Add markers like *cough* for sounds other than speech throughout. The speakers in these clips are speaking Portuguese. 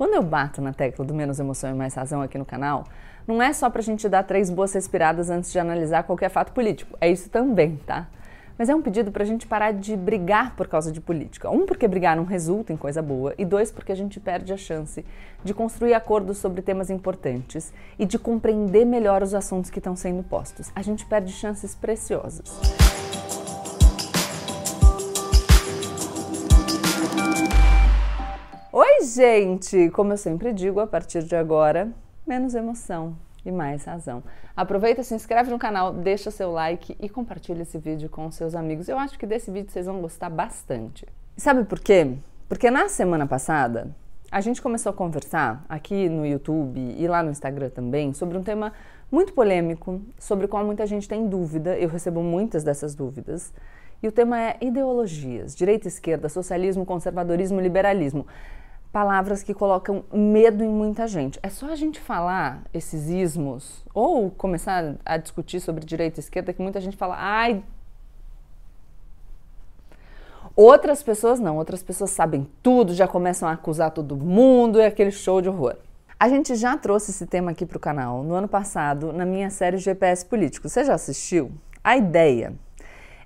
Quando eu bato na tecla do menos emoção e mais razão aqui no canal, não é só pra gente dar três boas respiradas antes de analisar qualquer fato político. É isso também, tá? Mas é um pedido pra gente parar de brigar por causa de política. Um, porque brigar não resulta em coisa boa, e dois, porque a gente perde a chance de construir acordos sobre temas importantes e de compreender melhor os assuntos que estão sendo postos. A gente perde chances preciosas. Gente! Como eu sempre digo, a partir de agora, menos emoção e mais razão. Aproveita, se inscreve no canal, deixa seu like e compartilha esse vídeo com seus amigos. Eu acho que desse vídeo vocês vão gostar bastante. Sabe por quê? Porque na semana passada a gente começou a conversar aqui no YouTube e lá no Instagram também sobre um tema muito polêmico, sobre o qual muita gente tem dúvida. Eu recebo muitas dessas dúvidas. E o tema é ideologias, direita, esquerda, socialismo, conservadorismo, liberalismo palavras que colocam medo em muita gente. É só a gente falar esses ismos ou começar a discutir sobre direita e esquerda que muita gente fala, ai. Outras pessoas não, outras pessoas sabem tudo, já começam a acusar todo mundo, é aquele show de horror. A gente já trouxe esse tema aqui para o canal no ano passado, na minha série GPS Político. Você já assistiu? A ideia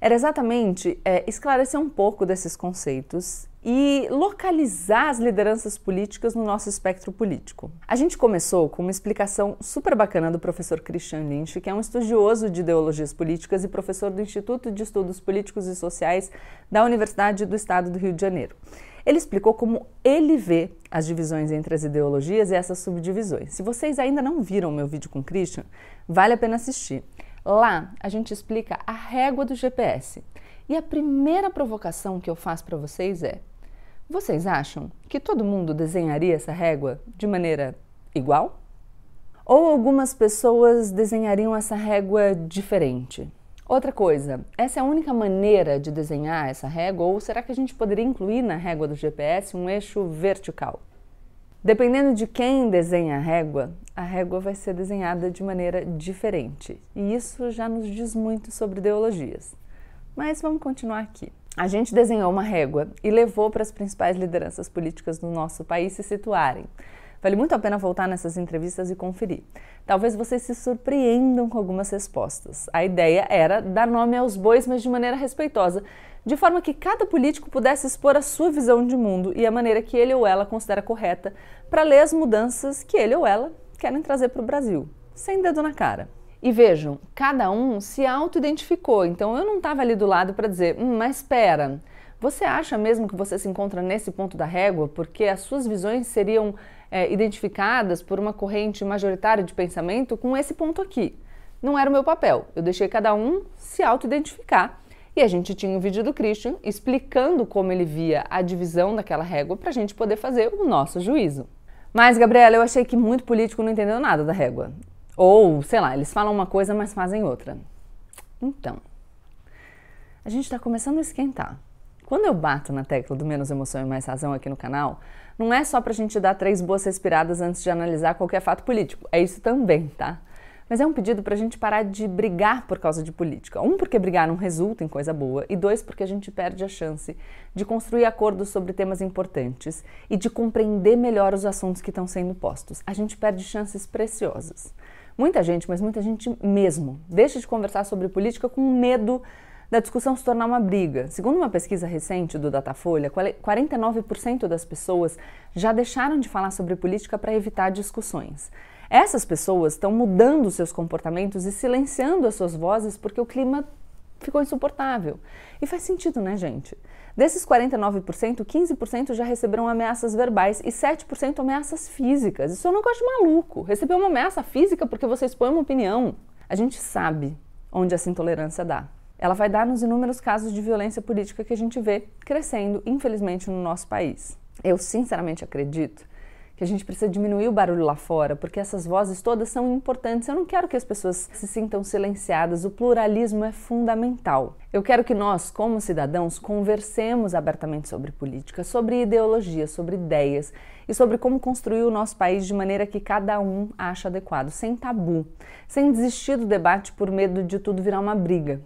era exatamente é, esclarecer um pouco desses conceitos e localizar as lideranças políticas no nosso espectro político. A gente começou com uma explicação super bacana do professor Christian Lynch, que é um estudioso de ideologias políticas e professor do Instituto de Estudos Políticos e Sociais da Universidade do Estado do Rio de Janeiro. Ele explicou como ele vê as divisões entre as ideologias e essas subdivisões. Se vocês ainda não viram meu vídeo com Christian, vale a pena assistir. Lá a gente explica a régua do GPS. E a primeira provocação que eu faço para vocês é: vocês acham que todo mundo desenharia essa régua de maneira igual? Ou algumas pessoas desenhariam essa régua diferente? Outra coisa, essa é a única maneira de desenhar essa régua ou será que a gente poderia incluir na régua do GPS um eixo vertical? Dependendo de quem desenha a régua, a régua vai ser desenhada de maneira diferente. E isso já nos diz muito sobre ideologias. Mas vamos continuar aqui. A gente desenhou uma régua e levou para as principais lideranças políticas do nosso país se situarem. Vale muito a pena voltar nessas entrevistas e conferir. Talvez vocês se surpreendam com algumas respostas. A ideia era dar nome aos bois, mas de maneira respeitosa, de forma que cada político pudesse expor a sua visão de mundo e a maneira que ele ou ela considera correta para ler as mudanças que ele ou ela querem trazer para o Brasil, sem dedo na cara. E vejam, cada um se auto-identificou, então eu não estava ali do lado para dizer, hum, mas espera, você acha mesmo que você se encontra nesse ponto da régua porque as suas visões seriam é, identificadas por uma corrente majoritária de pensamento com esse ponto aqui? Não era o meu papel, eu deixei cada um se auto-identificar. E a gente tinha um vídeo do Christian explicando como ele via a divisão daquela régua para a gente poder fazer o nosso juízo. Mas, Gabriela, eu achei que muito político não entendeu nada da régua. Ou, sei lá, eles falam uma coisa, mas fazem outra. Então, a gente está começando a esquentar. Quando eu bato na tecla do menos emoção e mais razão aqui no canal, não é só para a gente dar três boas respiradas antes de analisar qualquer fato político. É isso também, tá? Mas é um pedido para a gente parar de brigar por causa de política. Um, porque brigar não resulta em coisa boa, e dois, porque a gente perde a chance de construir acordos sobre temas importantes e de compreender melhor os assuntos que estão sendo postos. A gente perde chances preciosas. Muita gente, mas muita gente mesmo, deixa de conversar sobre política com medo da discussão se tornar uma briga. Segundo uma pesquisa recente do Datafolha, 49% das pessoas já deixaram de falar sobre política para evitar discussões. Essas pessoas estão mudando seus comportamentos e silenciando as suas vozes porque o clima ficou insuportável. E faz sentido, né, gente? Desses 49%, 15% já receberam ameaças verbais e 7% ameaças físicas. Isso é um negócio de maluco. Receber uma ameaça física porque você expõe uma opinião. A gente sabe onde essa intolerância dá. Ela vai dar nos inúmeros casos de violência política que a gente vê crescendo, infelizmente, no nosso país. Eu sinceramente acredito que a gente precisa diminuir o barulho lá fora, porque essas vozes todas são importantes. Eu não quero que as pessoas se sintam silenciadas, o pluralismo é fundamental. Eu quero que nós, como cidadãos, conversemos abertamente sobre política, sobre ideologia, sobre ideias e sobre como construir o nosso país de maneira que cada um acha adequado, sem tabu, sem desistir do debate por medo de tudo virar uma briga.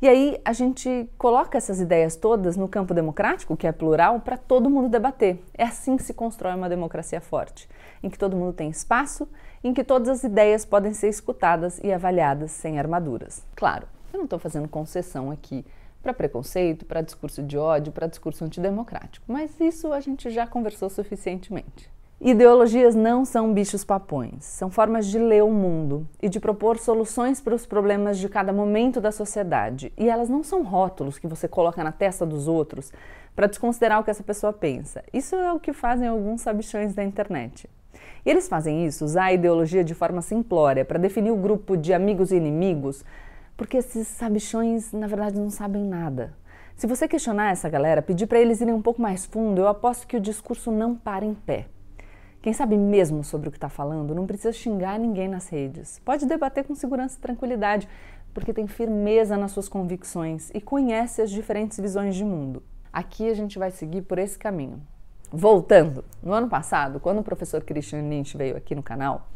E aí a gente coloca essas ideias todas no campo democrático, que é plural, para todo mundo debater. É assim que se constrói uma democracia forte, em que todo mundo tem espaço, em que todas as ideias podem ser escutadas e avaliadas sem armaduras. Claro, eu não estou fazendo concessão aqui para preconceito, para discurso de ódio, para discurso antidemocrático, mas isso a gente já conversou suficientemente. Ideologias não são bichos papões, são formas de ler o mundo e de propor soluções para os problemas de cada momento da sociedade. E elas não são rótulos que você coloca na testa dos outros para desconsiderar o que essa pessoa pensa. Isso é o que fazem alguns sabichões da internet. E eles fazem isso, usar a ideologia de forma simplória para definir o grupo de amigos e inimigos, porque esses sabichões, na verdade, não sabem nada. Se você questionar essa galera, pedir para eles irem um pouco mais fundo, eu aposto que o discurso não para em pé. Quem sabe mesmo sobre o que está falando não precisa xingar ninguém nas redes. Pode debater com segurança e tranquilidade, porque tem firmeza nas suas convicções e conhece as diferentes visões de mundo. Aqui a gente vai seguir por esse caminho. Voltando, no ano passado, quando o professor Christian Lynch veio aqui no canal,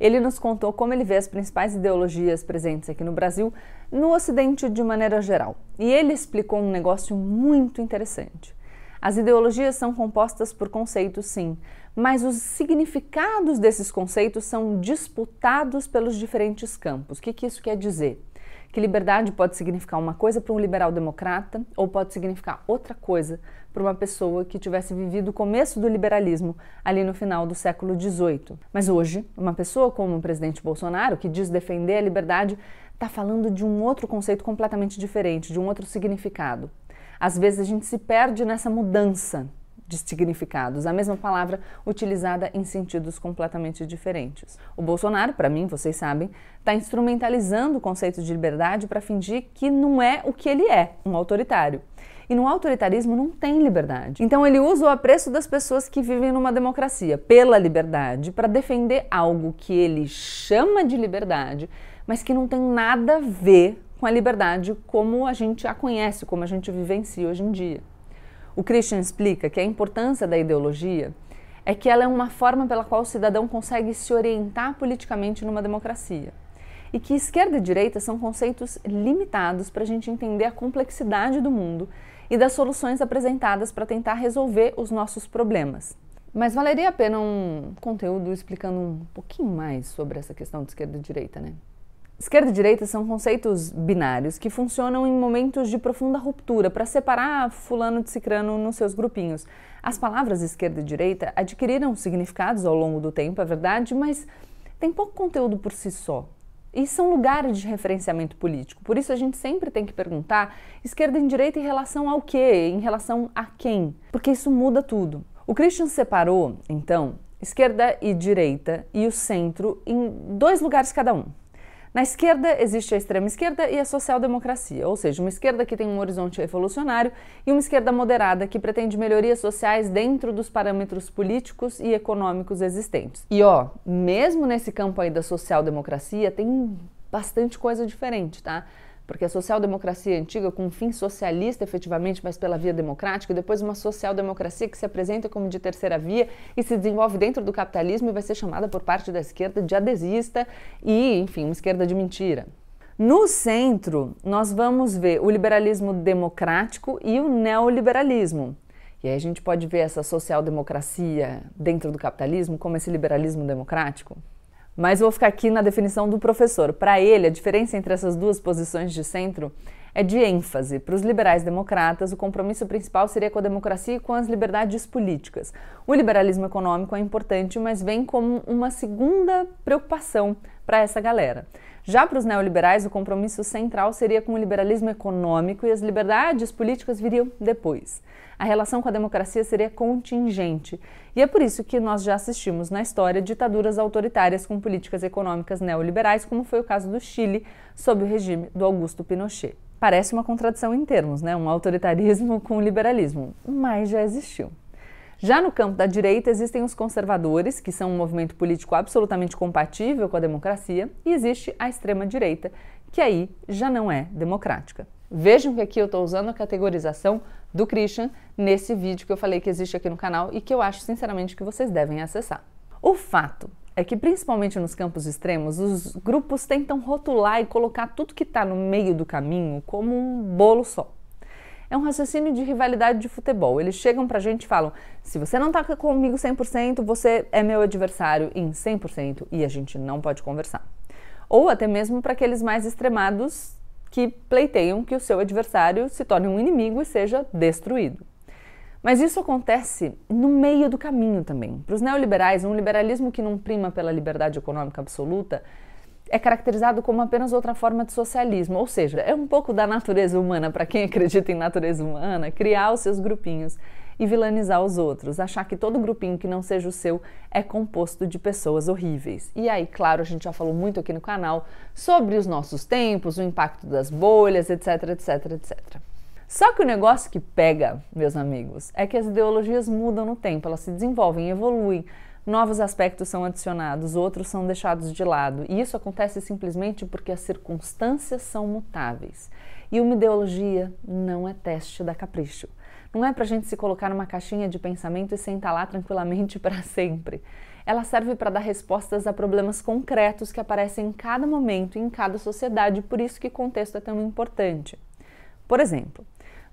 ele nos contou como ele vê as principais ideologias presentes aqui no Brasil, no Ocidente de maneira geral. E ele explicou um negócio muito interessante. As ideologias são compostas por conceitos, sim, mas os significados desses conceitos são disputados pelos diferentes campos. O que, que isso quer dizer? Que liberdade pode significar uma coisa para um liberal democrata ou pode significar outra coisa para uma pessoa que tivesse vivido o começo do liberalismo ali no final do século XVIII. Mas hoje, uma pessoa como o presidente Bolsonaro, que diz defender a liberdade, está falando de um outro conceito completamente diferente, de um outro significado. Às vezes a gente se perde nessa mudança de significados, a mesma palavra utilizada em sentidos completamente diferentes. O Bolsonaro, para mim, vocês sabem, está instrumentalizando o conceito de liberdade para fingir que não é o que ele é, um autoritário. E no autoritarismo não tem liberdade. Então ele usa o apreço das pessoas que vivem numa democracia pela liberdade para defender algo que ele chama de liberdade, mas que não tem nada a ver com a liberdade como a gente a conhece, como a gente vivencia hoje em dia. O Christian explica que a importância da ideologia é que ela é uma forma pela qual o cidadão consegue se orientar politicamente numa democracia. E que esquerda e direita são conceitos limitados para a gente entender a complexidade do mundo e das soluções apresentadas para tentar resolver os nossos problemas. Mas valeria a pena um conteúdo explicando um pouquinho mais sobre essa questão de esquerda e direita, né? Esquerda e direita são conceitos binários que funcionam em momentos de profunda ruptura para separar fulano de cicrano nos seus grupinhos. As palavras esquerda e direita adquiriram significados ao longo do tempo, é verdade, mas tem pouco conteúdo por si só. E são lugares de referenciamento político. Por isso a gente sempre tem que perguntar esquerda e direita em relação ao quê? Em relação a quem? Porque isso muda tudo. O Christian separou, então, esquerda e direita e o centro em dois lugares cada um. Na esquerda existe a extrema esquerda e a social-democracia, ou seja, uma esquerda que tem um horizonte revolucionário e uma esquerda moderada que pretende melhorias sociais dentro dos parâmetros políticos e econômicos existentes. E ó, mesmo nesse campo aí da social-democracia tem bastante coisa diferente, tá? Porque a social-democracia antiga, com um fim socialista efetivamente, mas pela via democrática, e depois uma social-democracia que se apresenta como de terceira via e se desenvolve dentro do capitalismo e vai ser chamada por parte da esquerda de adesista e, enfim, uma esquerda de mentira. No centro, nós vamos ver o liberalismo democrático e o neoliberalismo. E aí a gente pode ver essa social-democracia dentro do capitalismo como esse liberalismo democrático. Mas vou ficar aqui na definição do professor. Para ele, a diferença entre essas duas posições de centro é de ênfase. Para os liberais democratas, o compromisso principal seria com a democracia e com as liberdades políticas. O liberalismo econômico é importante, mas vem como uma segunda preocupação para essa galera. Já para os neoliberais, o compromisso central seria com o liberalismo econômico e as liberdades políticas viriam depois. A relação com a democracia seria contingente. E é por isso que nós já assistimos na história ditaduras autoritárias com políticas econômicas neoliberais, como foi o caso do Chile, sob o regime do Augusto Pinochet. Parece uma contradição em termos, né? Um autoritarismo *laughs* com liberalismo, mas já existiu. Já no campo da direita existem os conservadores, que são um movimento político absolutamente compatível com a democracia, e existe a extrema-direita, que aí já não é democrática. Vejam que aqui eu estou usando a categorização do Christian nesse vídeo que eu falei que existe aqui no canal e que eu acho sinceramente que vocês devem acessar. O fato é que, principalmente nos campos extremos, os grupos tentam rotular e colocar tudo que está no meio do caminho como um bolo só. É um raciocínio de rivalidade de futebol. Eles chegam pra gente e falam: se você não tá comigo 100%, você é meu adversário em 100% e a gente não pode conversar. Ou até mesmo para aqueles mais extremados que pleiteiam que o seu adversário se torne um inimigo e seja destruído. Mas isso acontece no meio do caminho também. Para os neoliberais, um liberalismo que não prima pela liberdade econômica absoluta é caracterizado como apenas outra forma de socialismo, ou seja, é um pouco da natureza humana, para quem acredita em natureza humana, criar os seus grupinhos e vilanizar os outros, achar que todo grupinho que não seja o seu é composto de pessoas horríveis. E aí, claro, a gente já falou muito aqui no canal sobre os nossos tempos, o impacto das bolhas, etc, etc, etc. Só que o negócio que pega, meus amigos, é que as ideologias mudam no tempo, elas se desenvolvem, evoluem, novos aspectos são adicionados, outros são deixados de lado. E isso acontece simplesmente porque as circunstâncias são mutáveis. E uma ideologia não é teste da capricho. Não é para a gente se colocar numa caixinha de pensamento e sentar lá tranquilamente *laughs* para sempre. Ela serve para dar respostas a problemas concretos que aparecem em cada momento e em cada sociedade, por isso que contexto é tão importante. Por exemplo,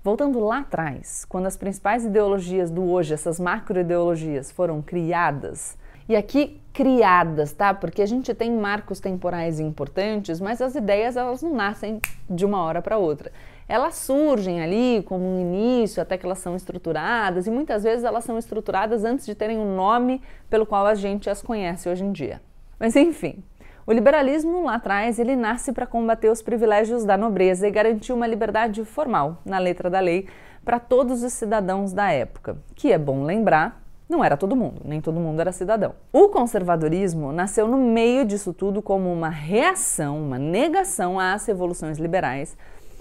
voltando lá atrás, quando as principais ideologias do hoje, essas macroideologias, foram criadas, e aqui criadas, tá? Porque a gente tem marcos temporais importantes, mas as ideias elas não nascem de uma hora para outra elas surgem ali como um início, até que elas são estruturadas, e muitas vezes elas são estruturadas antes de terem o um nome pelo qual a gente as conhece hoje em dia. Mas enfim, o liberalismo lá atrás ele nasce para combater os privilégios da nobreza e garantir uma liberdade formal, na letra da lei, para todos os cidadãos da época, que é bom lembrar, não era todo mundo, nem todo mundo era cidadão. O conservadorismo nasceu no meio disso tudo como uma reação, uma negação às revoluções liberais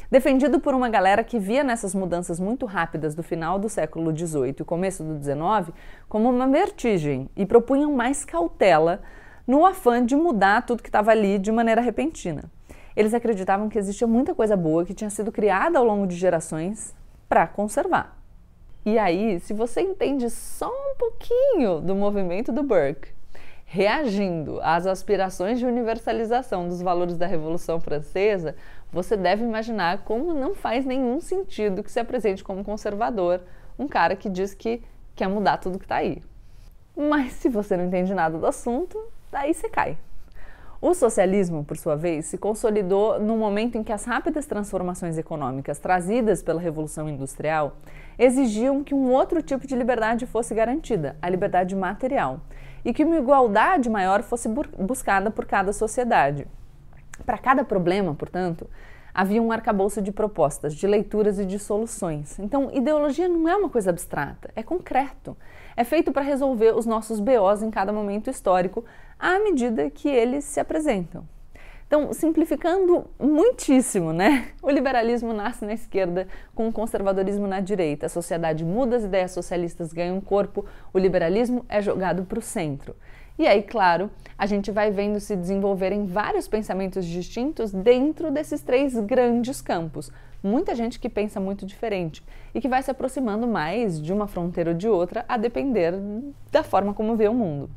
defendido por uma galera que via nessas mudanças muito rápidas do final do século XVIII e começo do XIX como uma vertigem e propunham mais cautela no afã de mudar tudo que estava ali de maneira repentina. Eles acreditavam que existia muita coisa boa que tinha sido criada ao longo de gerações para conservar. E aí, se você entende só um pouquinho do movimento do Burke, reagindo às aspirações de universalização dos valores da Revolução Francesa, você deve imaginar como não faz nenhum sentido que se apresente como conservador um cara que diz que quer mudar tudo que está aí. Mas se você não entende nada do assunto, daí você cai. O socialismo, por sua vez, se consolidou no momento em que as rápidas transformações econômicas trazidas pela Revolução Industrial exigiam que um outro tipo de liberdade fosse garantida, a liberdade material, e que uma igualdade maior fosse buscada por cada sociedade. Para cada problema, portanto, havia um arcabouço de propostas, de leituras e de soluções. Então, ideologia não é uma coisa abstrata, é concreto. É feito para resolver os nossos BOs em cada momento histórico, à medida que eles se apresentam. Então, simplificando muitíssimo, né? O liberalismo nasce na esquerda com o conservadorismo na direita. A sociedade muda, as ideias socialistas ganham corpo, o liberalismo é jogado para o centro. E aí, claro, a gente vai vendo se desenvolverem vários pensamentos distintos dentro desses três grandes campos. Muita gente que pensa muito diferente e que vai se aproximando mais de uma fronteira ou de outra a depender da forma como vê o mundo.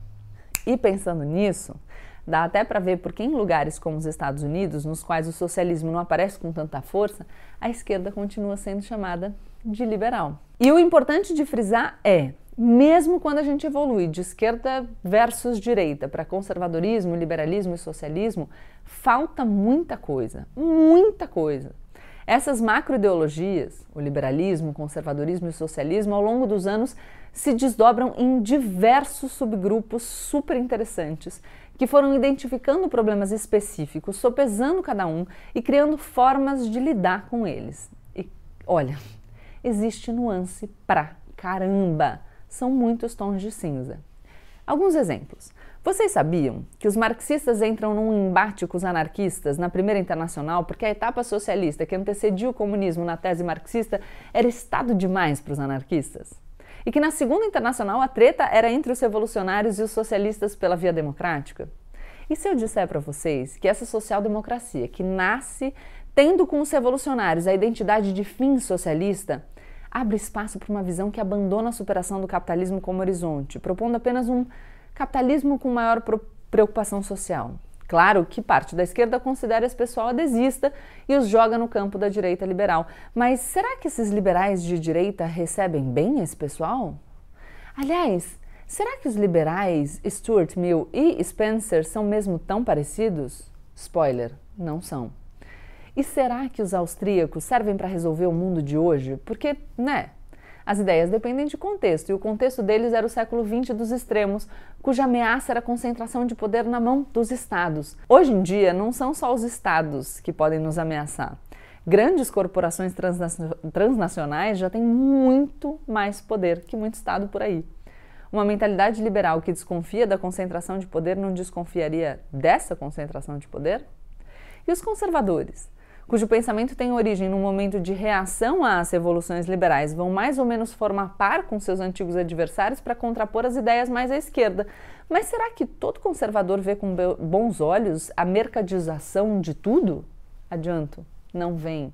E pensando nisso, dá até para ver por que em lugares como os Estados Unidos, nos quais o socialismo não aparece com tanta força, a esquerda continua sendo chamada de liberal. E o importante de frisar é mesmo quando a gente evolui de esquerda versus direita para conservadorismo, liberalismo e socialismo, falta muita coisa, muita coisa. Essas macroideologias, o liberalismo, o conservadorismo e o socialismo, ao longo dos anos se desdobram em diversos subgrupos super interessantes que foram identificando problemas específicos, sopesando cada um e criando formas de lidar com eles. E olha, existe nuance pra caramba são muitos tons de cinza. Alguns exemplos. Vocês sabiam que os marxistas entram num embate com os anarquistas na Primeira Internacional porque a etapa socialista que antecedia o comunismo na tese marxista era Estado demais para os anarquistas? E que na Segunda Internacional a treta era entre os revolucionários e os socialistas pela via democrática? E se eu disser para vocês que essa social-democracia que nasce tendo com os revolucionários a identidade de fim socialista abre espaço para uma visão que abandona a superação do capitalismo como horizonte, propondo apenas um capitalismo com maior preocupação social. Claro que parte da esquerda considera esse pessoal adesista e os joga no campo da direita liberal. Mas será que esses liberais de direita recebem bem esse pessoal? Aliás, será que os liberais Stuart Mill e Spencer são mesmo tão parecidos? Spoiler, não são. E será que os austríacos servem para resolver o mundo de hoje? Porque, né, as ideias dependem de contexto, e o contexto deles era o século XX dos extremos, cuja ameaça era a concentração de poder na mão dos estados. Hoje em dia, não são só os estados que podem nos ameaçar. Grandes corporações transnacionais já têm muito mais poder que muito estado por aí. Uma mentalidade liberal que desconfia da concentração de poder não desconfiaria dessa concentração de poder? E os conservadores? Cujo pensamento tem origem no momento de reação às revoluções liberais, vão mais ou menos formar par com seus antigos adversários para contrapor as ideias mais à esquerda. Mas será que todo conservador vê com bons olhos a mercadização de tudo? Adianto, não vem.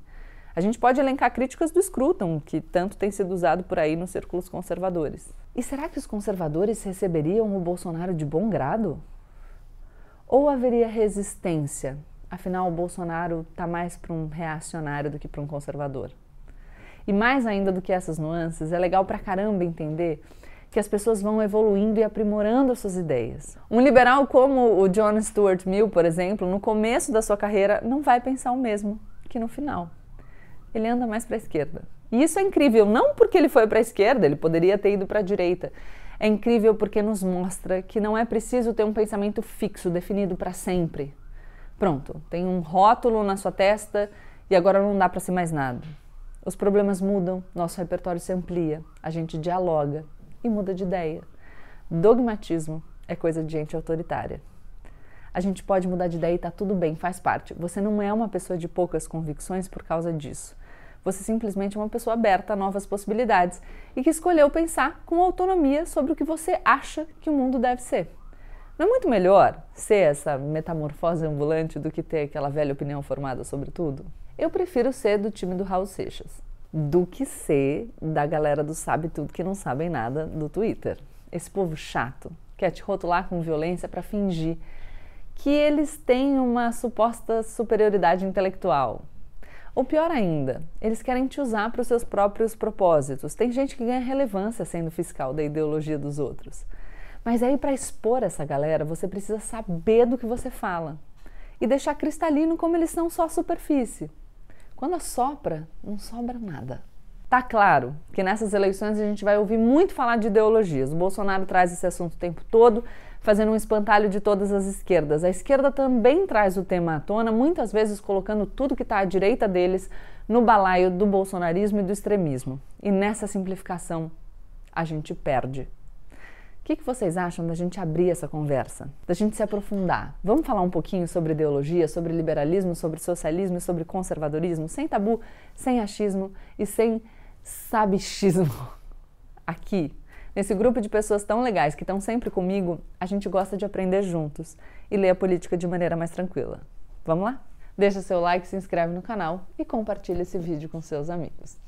A gente pode elencar críticas do Scruton, que tanto tem sido usado por aí nos círculos conservadores. E será que os conservadores receberiam o Bolsonaro de bom grado? Ou haveria resistência Afinal, o Bolsonaro está mais para um reacionário do que para um conservador. E mais ainda do que essas nuances, é legal pra caramba entender que as pessoas vão evoluindo e aprimorando as suas ideias. Um liberal como o John Stuart Mill, por exemplo, no começo da sua carreira não vai pensar o mesmo que no final. Ele anda mais para a esquerda. E isso é incrível, não porque ele foi para a esquerda, ele poderia ter ido para a direita. É incrível porque nos mostra que não é preciso ter um pensamento fixo, definido para sempre. Pronto, tem um rótulo na sua testa e agora não dá para ser mais nada. Os problemas mudam, nosso repertório se amplia, a gente dialoga e muda de ideia. Dogmatismo é coisa de gente autoritária. A gente pode mudar de ideia e tá tudo bem, faz parte. Você não é uma pessoa de poucas convicções por causa disso. Você simplesmente é uma pessoa aberta a novas possibilidades e que escolheu pensar com autonomia sobre o que você acha que o mundo deve ser. Não é muito melhor ser essa metamorfose ambulante do que ter aquela velha opinião formada sobre tudo? Eu prefiro ser do time do Raul Seixas do que ser da galera do sabe tudo que não sabem nada do Twitter. Esse povo chato quer te rotular com violência para fingir que eles têm uma suposta superioridade intelectual. Ou pior ainda, eles querem te usar para os seus próprios propósitos. Tem gente que ganha relevância sendo fiscal da ideologia dos outros. Mas aí, para expor essa galera, você precisa saber do que você fala e deixar cristalino como eles são só superfície. Quando assopra, não sobra nada. Tá claro que nessas eleições a gente vai ouvir muito falar de ideologias. O Bolsonaro traz esse assunto o tempo todo, fazendo um espantalho de todas as esquerdas. A esquerda também traz o tema à tona, muitas vezes colocando tudo que está à direita deles no balaio do bolsonarismo e do extremismo. E nessa simplificação a gente perde. O que, que, vocês acham da gente abrir essa conversa? Da gente se aprofundar? Vamos falar um pouquinho sobre ideologia, sobre liberalismo, sobre socialismo e sobre conservadorismo, sem tabu, sem achismo e sem sabichismo. *laughs* Aqui, nesse grupo de pessoas tão legais que estão sempre comigo, a gente gosta de aprender juntos e ler a política de maneira mais tranquila. Vamos lá? Deixa seu like, se inscreve no canal e compartilha esse vídeo com seus amigos.